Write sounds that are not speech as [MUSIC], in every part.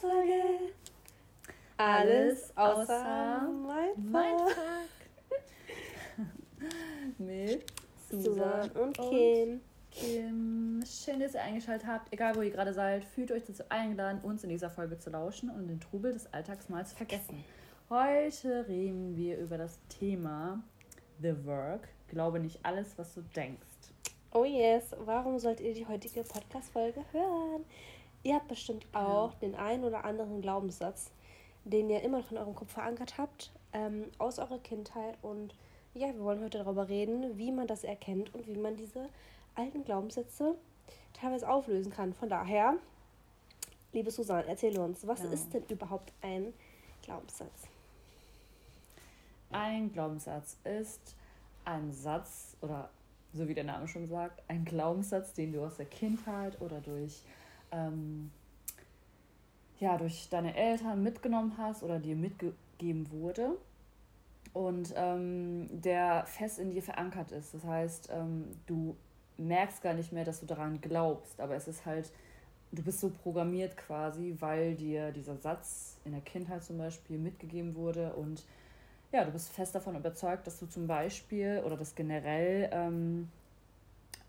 Podcast-Folge. Alles außer Mindfuck. [LAUGHS] Mit Susan und Kim. Kim, schön, dass ihr eingeschaltet habt. Egal, wo ihr gerade seid, fühlt euch dazu eingeladen, uns in dieser Folge zu lauschen und den Trubel des Alltags mal zu vergessen. Heute reden wir über das Thema The Work. Glaube nicht alles, was du denkst. Oh yes, warum sollt ihr die heutige Podcast-Folge hören? Ihr habt bestimmt auch ja. den einen oder anderen Glaubenssatz, den ihr immer noch in eurem Kopf verankert habt, ähm, aus eurer Kindheit. Und ja, wir wollen heute darüber reden, wie man das erkennt und wie man diese alten Glaubenssätze teilweise auflösen kann. Von daher, liebe Susanne, erzähle uns, was ja. ist denn überhaupt ein Glaubenssatz? Ein Glaubenssatz ist ein Satz oder so wie der Name schon sagt, ein Glaubenssatz, den du aus der Kindheit oder durch ähm, ja, durch deine Eltern mitgenommen hast oder dir mitgegeben wurde und ähm, der fest in dir verankert ist. Das heißt, ähm, du merkst gar nicht mehr, dass du daran glaubst, aber es ist halt, du bist so programmiert quasi, weil dir dieser Satz in der Kindheit zum Beispiel mitgegeben wurde und ja, du bist fest davon überzeugt, dass du zum Beispiel oder dass generell ähm,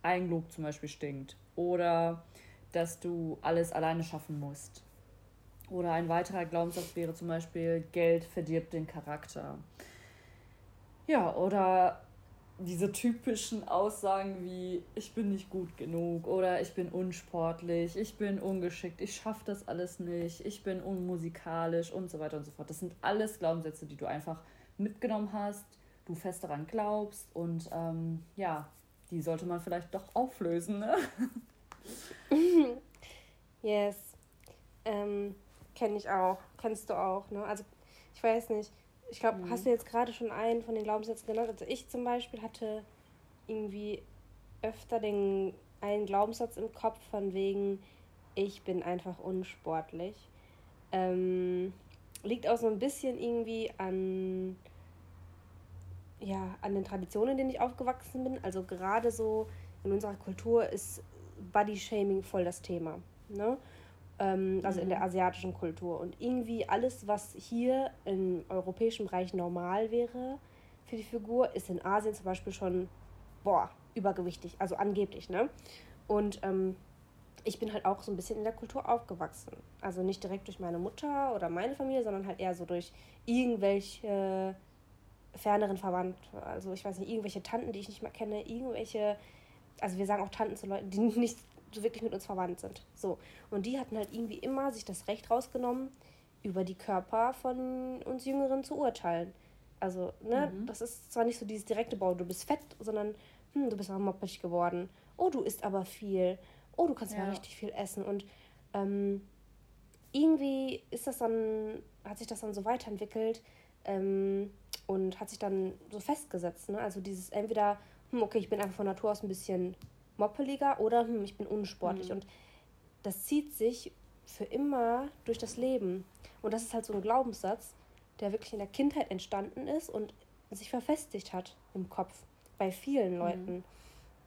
Eigenlob zum Beispiel stinkt oder dass du alles alleine schaffen musst. Oder ein weiterer Glaubenssatz wäre zum Beispiel, Geld verdirbt den Charakter. Ja, oder diese typischen Aussagen wie, ich bin nicht gut genug oder ich bin unsportlich, ich bin ungeschickt, ich schaffe das alles nicht, ich bin unmusikalisch und so weiter und so fort. Das sind alles Glaubenssätze, die du einfach mitgenommen hast, du fest daran glaubst und ähm, ja, die sollte man vielleicht doch auflösen, ne? [LAUGHS] [LAUGHS] yes. Ähm, Kenne ich auch. Kennst du auch, ne? Also, ich weiß nicht. Ich glaube, mhm. hast du jetzt gerade schon einen von den Glaubenssätzen genannt? Also, ich zum Beispiel hatte irgendwie öfter den einen Glaubenssatz im Kopf von wegen, ich bin einfach unsportlich. Ähm, liegt auch so ein bisschen irgendwie an, ja, an den Traditionen, in denen ich aufgewachsen bin. Also gerade so in unserer Kultur ist Body-Shaming voll das Thema. Ne? Ähm, also mhm. in der mhm. asiatischen Kultur. Und irgendwie alles, was hier im europäischen Bereich normal wäre für die Figur, ist in Asien zum Beispiel schon, boah, übergewichtig, also angeblich, ne? Und ähm, ich bin halt auch so ein bisschen in der Kultur aufgewachsen. Also nicht direkt durch meine Mutter oder meine Familie, sondern halt eher so durch irgendwelche ferneren Verwandte. Also ich weiß nicht, irgendwelche Tanten, die ich nicht mehr kenne, irgendwelche, also wir sagen auch Tanten zu Leuten, die [LAUGHS] nicht so wirklich mit uns verwandt sind. So. Und die hatten halt irgendwie immer sich das Recht rausgenommen, über die Körper von uns Jüngeren zu urteilen. Also, ne, mhm. das ist zwar nicht so dieses direkte Bau, du bist fett, sondern hm, du bist aber moppig geworden. Oh, du isst aber viel oh, du kannst ja. mal richtig viel essen. Und ähm, irgendwie ist das dann, hat sich das dann so weiterentwickelt ähm, und hat sich dann so festgesetzt. Ne? Also dieses entweder, hm, okay, ich bin einfach von Natur aus ein bisschen moppeliger oder hm, ich bin unsportlich. Mhm. Und das zieht sich für immer durch das Leben. Und das ist halt so ein Glaubenssatz, der wirklich in der Kindheit entstanden ist und sich verfestigt hat im Kopf bei vielen Leuten.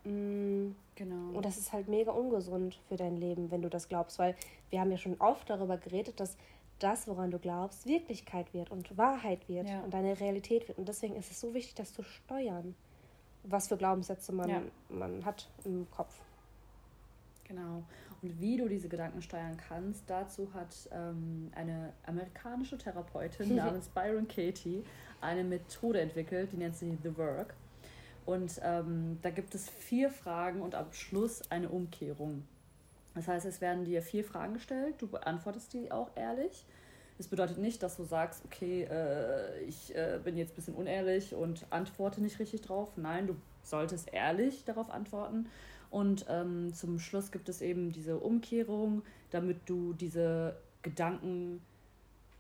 Mhm. Genau. Und das ist halt mega ungesund für dein Leben, wenn du das glaubst, weil wir haben ja schon oft darüber geredet, dass das, woran du glaubst, Wirklichkeit wird und Wahrheit wird ja. und deine Realität wird. Und deswegen ist es so wichtig, das zu steuern, was für Glaubenssätze man, ja. man hat im Kopf. Genau. Und wie du diese Gedanken steuern kannst, dazu hat ähm, eine amerikanische Therapeutin [LAUGHS] namens Byron Katie eine Methode entwickelt, die nennt sie The Work. Und ähm, da gibt es vier Fragen und am Schluss eine Umkehrung. Das heißt, es werden dir vier Fragen gestellt, du beantwortest die auch ehrlich. Das bedeutet nicht, dass du sagst, okay, äh, ich äh, bin jetzt ein bisschen unehrlich und antworte nicht richtig drauf. Nein, du solltest ehrlich darauf antworten. Und ähm, zum Schluss gibt es eben diese Umkehrung, damit du diese Gedanken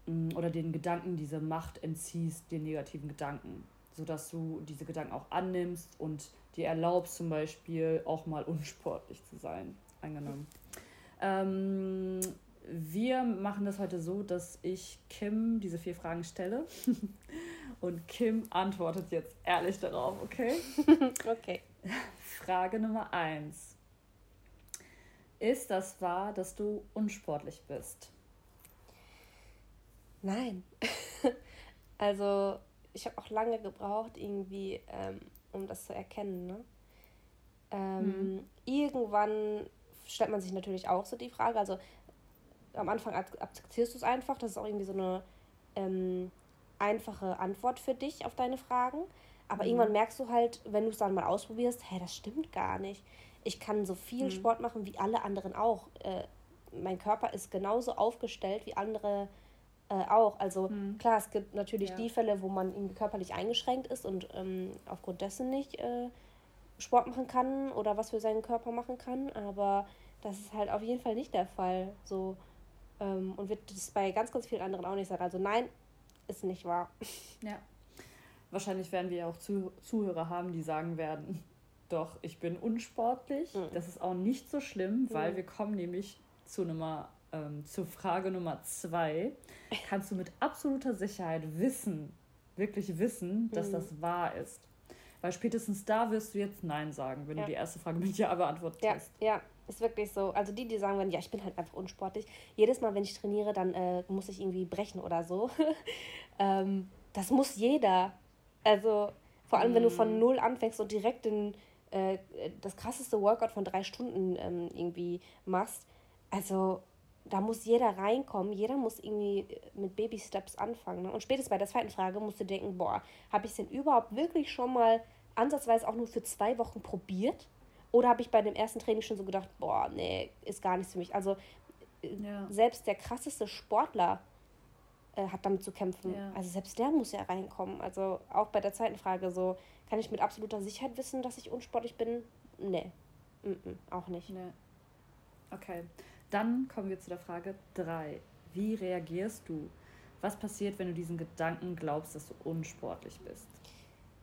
mm, oder den Gedanken diese Macht entziehst, den negativen Gedanken sodass du diese Gedanken auch annimmst und dir erlaubst, zum Beispiel auch mal unsportlich zu sein. Angenommen. Ähm, wir machen das heute so, dass ich Kim diese vier Fragen stelle [LAUGHS] und Kim antwortet jetzt ehrlich darauf, okay? [LAUGHS] okay. Frage Nummer eins. Ist das wahr, dass du unsportlich bist? Nein. [LAUGHS] also ich habe auch lange gebraucht, irgendwie, ähm, um das zu erkennen. Ne? Ähm, mhm. Irgendwann stellt man sich natürlich auch so die Frage, also am Anfang akzeptierst du es einfach, das ist auch irgendwie so eine ähm, einfache Antwort für dich auf deine Fragen. Aber mhm. irgendwann merkst du halt, wenn du es dann mal ausprobierst, hä, das stimmt gar nicht. Ich kann so viel mhm. Sport machen wie alle anderen auch. Äh, mein Körper ist genauso aufgestellt wie andere äh, auch. Also mhm. klar, es gibt natürlich ja. die Fälle, wo man irgendwie körperlich eingeschränkt ist und ähm, aufgrund dessen nicht äh, Sport machen kann oder was für seinen Körper machen kann. Aber das ist halt auf jeden Fall nicht der Fall. So ähm, und wird das bei ganz, ganz vielen anderen auch nicht sein. Also nein, ist nicht wahr. Ja. Wahrscheinlich werden wir auch Zuh Zuhörer haben, die sagen werden, [LAUGHS] doch, ich bin unsportlich. Mhm. Das ist auch nicht so schlimm, weil mhm. wir kommen nämlich zu Nummer, ähm, zur Frage Nummer zwei. Kannst du mit absoluter Sicherheit wissen, wirklich wissen, dass mhm. das wahr ist? Weil spätestens da wirst du jetzt Nein sagen, wenn ja. du die erste Frage mit Ja beantwortet ja, hast. Ja, ist wirklich so. Also die, die sagen, ja, ich bin halt einfach unsportlich. Jedes Mal, wenn ich trainiere, dann äh, muss ich irgendwie brechen oder so. [LAUGHS] ähm, das muss jeder. Also vor allem, mm. wenn du von mhm. null anfängst und direkt in, äh, das krasseste Workout von drei Stunden ähm, irgendwie machst. Also da muss jeder reinkommen. Jeder muss irgendwie mit Baby-Steps anfangen. Ne? Und spätestens bei der zweiten Frage musst du denken, boah, habe ich es denn überhaupt wirklich schon mal ansatzweise auch nur für zwei Wochen probiert? Oder habe ich bei dem ersten Training schon so gedacht, boah, nee, ist gar nichts für mich. Also ja. selbst der krasseste Sportler äh, hat damit zu kämpfen. Ja. Also selbst der muss ja reinkommen. Also auch bei der zweiten Frage so, kann ich mit absoluter Sicherheit wissen, dass ich unsportlich bin? Nee. Mm -mm, auch nicht. Nee. Okay. Dann kommen wir zu der Frage 3. Wie reagierst du? Was passiert, wenn du diesen Gedanken glaubst, dass du unsportlich bist?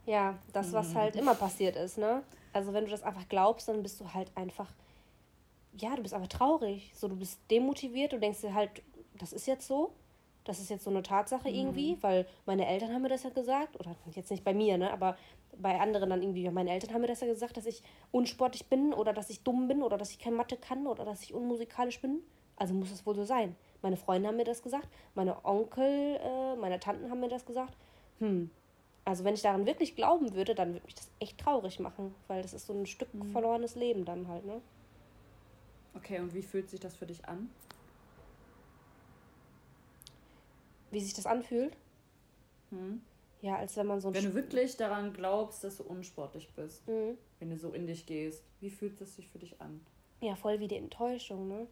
Ja, das, was mhm. halt immer passiert ist, ne? Also wenn du das einfach glaubst, dann bist du halt einfach, ja, du bist einfach traurig. So, du bist demotiviert, du denkst dir halt, das ist jetzt so, das ist jetzt so eine Tatsache mhm. irgendwie, weil meine Eltern haben mir das ja gesagt, oder jetzt nicht bei mir, ne, aber bei anderen dann irgendwie, meine Eltern haben mir das ja gesagt, dass ich unsportlich bin oder dass ich dumm bin oder dass ich kein Mathe kann oder dass ich unmusikalisch bin. Also muss es wohl so sein. Meine Freunde haben mir das gesagt, meine Onkel, äh, meine Tanten haben mir das gesagt. Hm, also wenn ich daran wirklich glauben würde, dann würde mich das echt traurig machen, weil das ist so ein Stück mhm. verlorenes Leben dann halt, ne? Okay, und wie fühlt sich das für dich an? Wie sich das anfühlt? Hm. Ja, als wenn man so ein Wenn du wirklich daran glaubst, dass du unsportlich bist, mhm. wenn du so in dich gehst, wie fühlt es sich für dich an? Ja, voll wie die Enttäuschung, ne?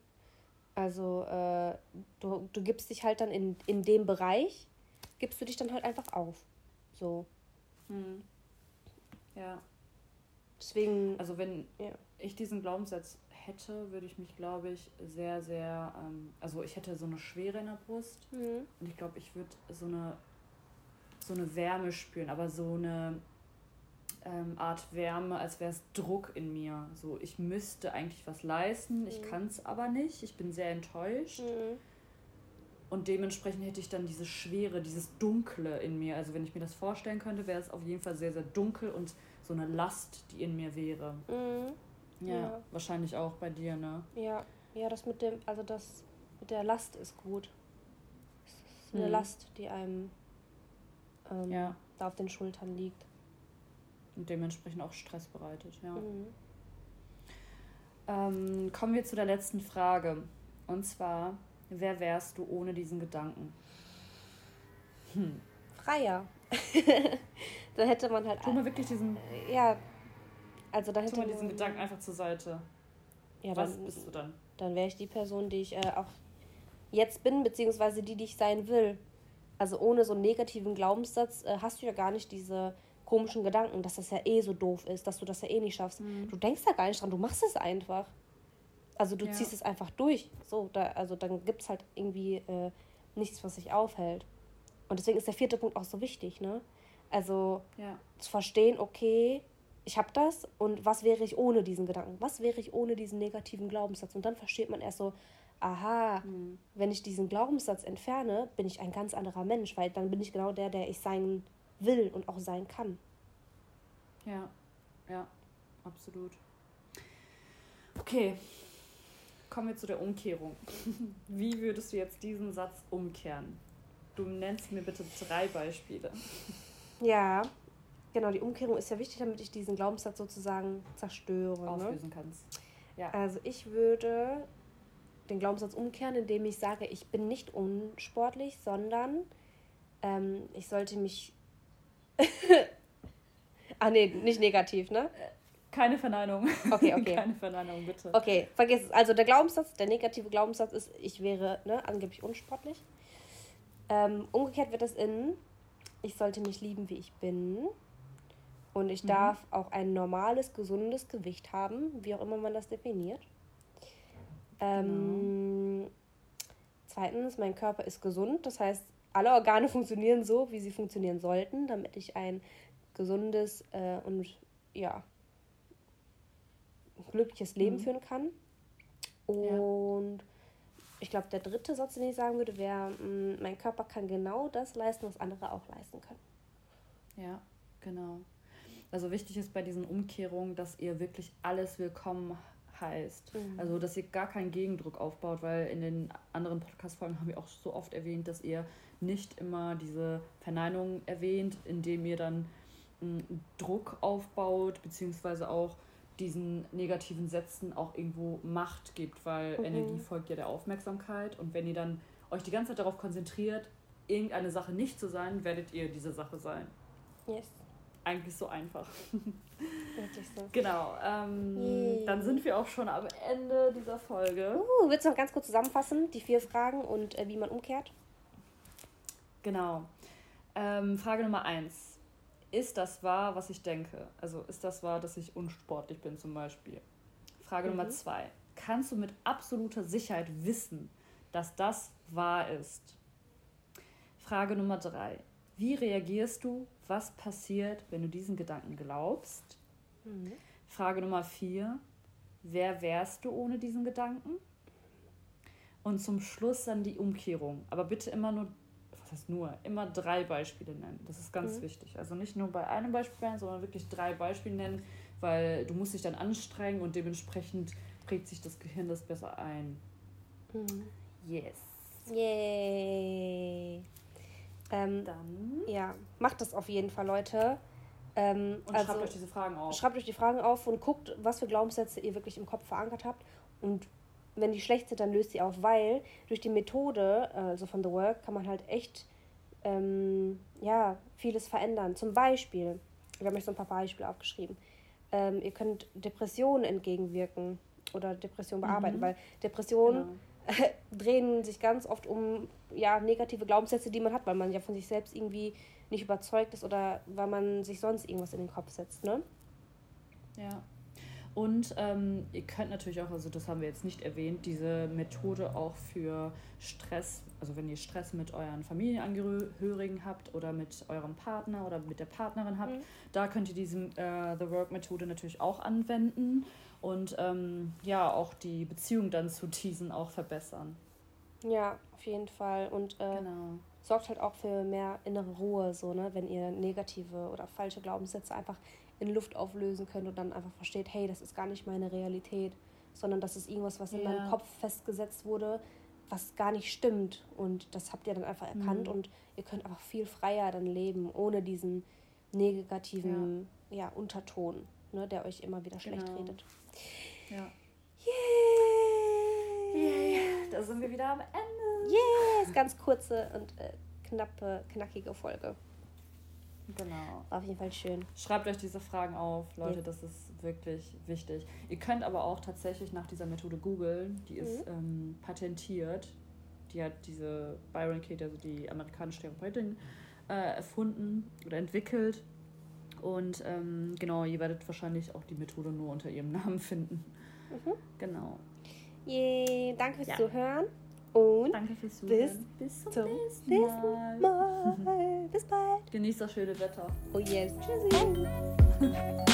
Also, äh, du, du gibst dich halt dann in, in dem Bereich, gibst du dich dann halt einfach auf. So. Hm. Ja. Deswegen. Also wenn ja. ich diesen Glaubenssatz hätte, würde ich mich, glaube ich, sehr, sehr, ähm, also ich hätte so eine Schwere in der Brust mhm. und ich glaube, ich würde so eine, so eine Wärme spüren, aber so eine ähm, Art Wärme, als wäre es Druck in mir. So, ich müsste eigentlich was leisten, mhm. ich kann es aber nicht, ich bin sehr enttäuscht. Mhm. Und dementsprechend hätte ich dann diese Schwere, dieses Dunkle in mir. Also wenn ich mir das vorstellen könnte, wäre es auf jeden Fall sehr, sehr dunkel und so eine Last, die in mir wäre. Mhm. Ja, ja, wahrscheinlich auch bei dir, ne? Ja, ja, das mit dem, also das mit der Last ist gut. Das ist eine mhm. Last, die einem ähm, ja. da auf den Schultern liegt. Und dementsprechend auch Stress bereitet, ja. Mhm. Ähm, kommen wir zu der letzten Frage. Und zwar, Wer wärst du ohne diesen Gedanken? Hm. Freier. [LAUGHS] da hätte man halt. Tu mal wirklich diesen. Ja. Also da hätte tu mal diesen Gedanken einfach zur Seite. Ja, Was dann, bist du dann? Dann wäre ich die Person, die ich äh, auch jetzt bin, beziehungsweise die, die ich sein will. Also ohne so einen negativen Glaubenssatz äh, hast du ja gar nicht diese komischen Gedanken, dass das ja eh so doof ist, dass du das ja eh nicht schaffst. Mhm. Du denkst ja gar nicht dran, du machst es einfach. Also du ja. ziehst es einfach durch. So, da, also dann gibt es halt irgendwie äh, nichts, was sich aufhält. Und deswegen ist der vierte Punkt auch so wichtig, ne? Also ja. zu verstehen, okay, ich habe das und was wäre ich ohne diesen Gedanken? Was wäre ich ohne diesen negativen Glaubenssatz? Und dann versteht man erst so, aha, mhm. wenn ich diesen Glaubenssatz entferne, bin ich ein ganz anderer Mensch, weil dann bin ich genau der, der ich sein will und auch sein kann. Ja, ja, absolut. Okay, kommen wir zu der Umkehrung. [LAUGHS] Wie würdest du jetzt diesen Satz umkehren? du nennst mir bitte drei Beispiele. Ja, genau, die Umkehrung ist ja wichtig, damit ich diesen Glaubenssatz sozusagen zerstöre. Ne? Auflösen ne? kannst. Ja. Also ich würde den Glaubenssatz umkehren, indem ich sage, ich bin nicht unsportlich, sondern ähm, ich sollte mich. [LAUGHS] ah, nee, nicht negativ, ne? Keine Verneinung. Okay, okay. [LAUGHS] Keine Verneinung, bitte. Okay, vergiss es. Also der Glaubenssatz, der negative Glaubenssatz ist, ich wäre ne, angeblich unsportlich. Ähm, umgekehrt wird das in, ich sollte mich lieben, wie ich bin. Und ich mhm. darf auch ein normales, gesundes Gewicht haben, wie auch immer man das definiert. Ähm, genau. Zweitens, mein Körper ist gesund. Das heißt, alle Organe [LAUGHS] funktionieren so, wie sie funktionieren sollten, damit ich ein gesundes äh, und ja, glückliches Leben mhm. führen kann. Und ja. ich glaube, der dritte Satz, den ich sagen würde, wäre, mm, mein Körper kann genau das leisten, was andere auch leisten können. Ja, genau. Also wichtig ist bei diesen Umkehrungen, dass ihr wirklich alles willkommen heißt. Mhm. Also, dass ihr gar keinen Gegendruck aufbaut, weil in den anderen Podcast-Folgen haben wir auch so oft erwähnt, dass ihr nicht immer diese Verneinung erwähnt, indem ihr dann m, Druck aufbaut, beziehungsweise auch diesen negativen Sätzen auch irgendwo Macht gibt, weil mhm. Energie folgt ja der Aufmerksamkeit und wenn ihr dann euch die ganze Zeit darauf konzentriert, irgendeine Sache nicht zu sein, werdet ihr diese Sache sein. Yes. Eigentlich so einfach. Wirklich so. Genau. Ähm, dann sind wir auch schon am Ende dieser Folge. Uh, willst du noch ganz kurz zusammenfassen, die vier Fragen und äh, wie man umkehrt? Genau. Ähm, Frage Nummer eins. Ist das wahr, was ich denke? Also ist das wahr, dass ich unsportlich bin zum Beispiel? Frage mhm. Nummer zwei. Kannst du mit absoluter Sicherheit wissen, dass das wahr ist? Frage Nummer drei. Wie reagierst du? Was passiert, wenn du diesen Gedanken glaubst? Mhm. Frage Nummer vier. Wer wärst du ohne diesen Gedanken? Und zum Schluss dann die Umkehrung. Aber bitte immer nur was heißt nur, immer drei Beispiele nennen. Das ist ganz mhm. wichtig. Also nicht nur bei einem Beispiel nennen, sondern wirklich drei Beispiele nennen, weil du musst dich dann anstrengen und dementsprechend prägt sich das Gehirn das besser ein. Mhm. Yes. Yay. Ähm, dann. Ja, macht das auf jeden Fall, Leute. Ähm, und also, schreibt euch diese Fragen auf. Schreibt euch die Fragen auf und guckt, was für Glaubenssätze ihr wirklich im Kopf verankert habt und wenn die schlecht sind, dann löst sie auf, weil durch die Methode, also von The Work, kann man halt echt ähm, ja, vieles verändern. Zum Beispiel, wir haben euch so ein paar Beispiele aufgeschrieben. Ähm, ihr könnt Depressionen entgegenwirken oder Depressionen bearbeiten, mhm. weil Depressionen genau. [LAUGHS] drehen sich ganz oft um ja, negative Glaubenssätze, die man hat, weil man ja von sich selbst irgendwie nicht überzeugt ist oder weil man sich sonst irgendwas in den Kopf setzt, ne? Ja. Und ähm, ihr könnt natürlich auch, also das haben wir jetzt nicht erwähnt, diese Methode auch für Stress, also wenn ihr Stress mit euren Familienangehörigen habt oder mit eurem Partner oder mit der Partnerin habt, mhm. da könnt ihr diese äh, The Work Methode natürlich auch anwenden und ähm, ja, auch die Beziehung dann zu diesen auch verbessern. Ja, auf jeden Fall. Und äh, genau. sorgt halt auch für mehr innere Ruhe, so, ne, wenn ihr negative oder falsche Glaubenssätze einfach in Luft auflösen könnt und dann einfach versteht, hey, das ist gar nicht meine Realität, sondern das ist irgendwas, was in ja. meinem Kopf festgesetzt wurde, was gar nicht stimmt. Und das habt ihr dann einfach erkannt mhm. und ihr könnt einfach viel freier dann leben, ohne diesen negativen ja. ja Unterton, ne, der euch immer wieder schlecht genau. redet. Ja. Yay! Yeah. Da sind wir wieder am Ende. Yes! Ganz kurze und äh, knappe, knackige Folge. Genau. Auf jeden Fall schön. Schreibt euch diese Fragen auf, Leute, ja. das ist wirklich wichtig. Ihr könnt aber auch tatsächlich nach dieser Methode googeln, die mhm. ist ähm, patentiert. Die hat diese Byron Kate, also die amerikanische Therapeutin, äh, erfunden oder entwickelt. Und ähm, genau, ihr werdet wahrscheinlich auch die Methode nur unter ihrem [LAUGHS] Namen finden. Mhm. Genau. Yay, danke fürs ja. Zuhören. Und Danke fürs Zuhören. Bis, bis zum, nächsten Mal. Mal. bis bald. Genießt das schöne Wetter. Oh yes. Tschüssi.